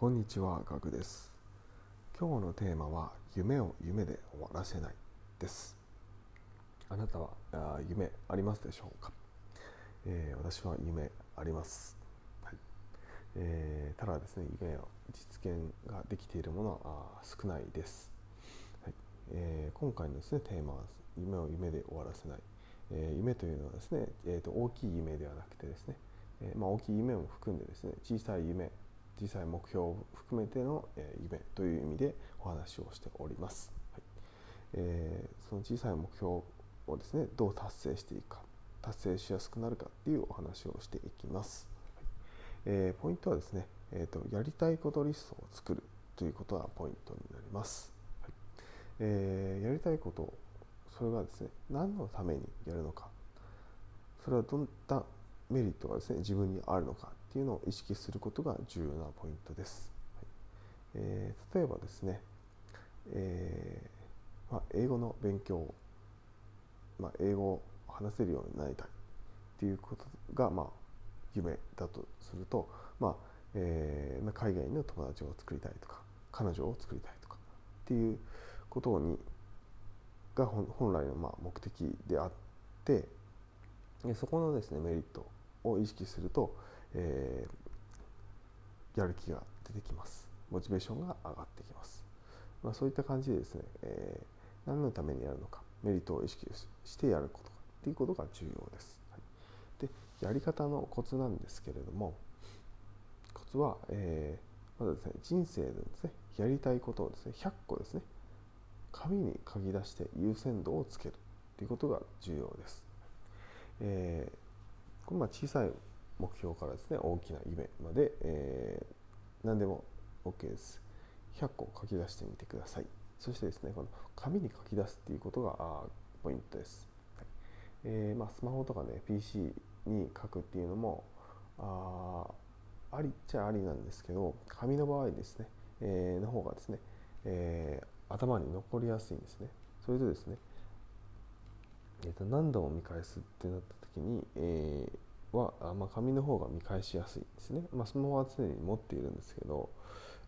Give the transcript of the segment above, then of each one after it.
こんにちは、ガクです。今日のテーマは夢を夢で終わらせないです。あなたはあ夢ありますでしょうか、えー、私は夢あります。はいえー、ただですね、夢を実現ができているものはあ少ないです。はいえー、今回のですねテーマは夢を夢で終わらせない。え、夢というのはですね、えーと、大きい夢ではなくてですね、えまあ、大きい夢も含んでですね小さい夢小さい目標を含めての、え、夢という意味でお話をしております、はい。えー、その小さい目標をですねどう達成していくか達成しやすくなるかっていうお話をしていきます、はい。えー、ポイントはですね、えーと、やりたいことリストを作るということがポイントになります、はい。えー、やりたいことそれがですね何のためにやるのか。それはどんなメリットがですね自分にあるのか。っていうのを意識することが重要なポイントです。はいえー、例えばですね、えーまあ、英語の勉強、まあ、英語を話せるようになりたいっていうことが、まあ、夢だとすると、まあえー、海外の友達を作りたいとか彼女を作りたいとかっていうことにが本来のまあ目的であってそこのですねメリットを意識すると、えー、やる気が出てきます。モチベーションが上がってきます、まあ、そういった感じでですね、えー、何のためにやるのかメリットを意識してやることっていうことが重要です、はい、でやり方のコツなんですけれどもコツは、えー、まずですね人生でですねやりたいことをですね100個ですね紙に書き出して優先度をつけるということが重要です、えー、これま小さい目標からですね大きな夢まで、えー、何でも OK です。100個書き出してみてください。そしてですねこの紙に書き出すっていうことがポイントです、はい。えーまあ、スマホとかね PC に書くっていうのもあありっちゃありなんですけど紙の場合ですね、えー、の方がですね、えー、頭に残りやすいんですね。それとですね、えー、と何度も見返すってなった時に、えー、まあ、紙の方が見返しやすいですね、まあ、スマホは常に持っているんですけど、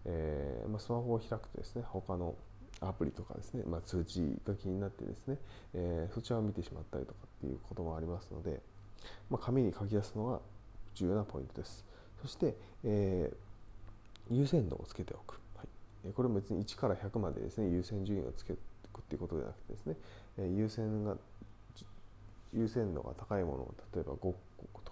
えー、まあ、スマホを開くとですね他のアプリとかですね、ま、通知が気になってですね、えー、そちらを見てしまったりとかっていうこともありますので、ま、紙に書き出すのが重要なポイントです。そして、えー、優先度をつけておく、はい、これも別に1から100までですね優先順位をつけていくっていうことではなくてですね、え優先が優先度が高いものを例えば5個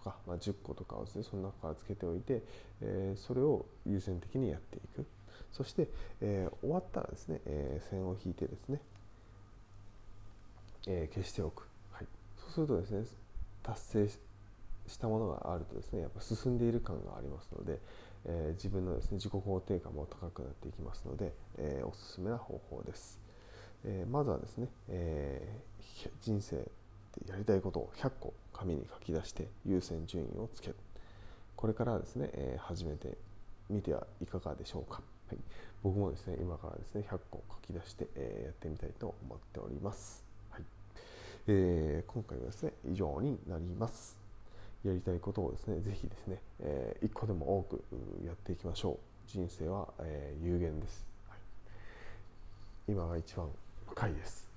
とか、まあ、10個とかをですねその中からつけておいて、えー、それを優先的にやっていく。そして、えー、終わったらですね、えー、線を引いてですね、え消しておく、はい、そうするとですね達成したものがあるとですねやっぱ進んでいる感がありますので、え自分のですね自己肯定感も高くなっていきますので、えおすすめな方法です、えまずはですね、え人生やりたいことを100個紙に書き出して優先順位をつける。これからですね、えー、始めてみてはいかがでしょうか、はい、僕もですね今からですね100個書き出して、えー、やってみたいと思っております、はい。えー、今回はですね以上になります。やりたいことをですねぜひですね、えー、1個でも多くやっていきましょう。人生は、えー、有限です、はい、今が一番若いです。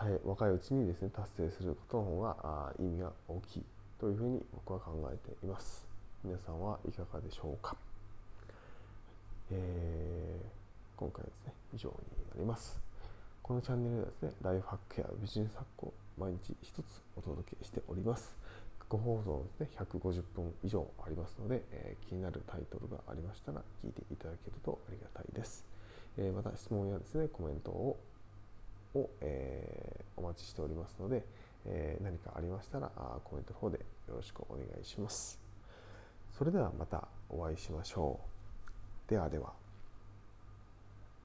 はい、若いうちにですね達成することの方があ意味が大きいというふうに僕は考えています。皆さんはいかがでしょうか、えー、今回はですね以上になります。このチャンネルではですねライフハックやビジネスハックを毎日一つお届けしております。ご放送ですね150分以上ありますので、えー、気になるタイトルがありましたら聞いていただけるとありがたいです、えー、また質問やですねコメントをを、えー、お待ちしておりますので、えー、何かありましたらコメントの方でよろしくお願いします。それではまたお会いしましょう。ではでは。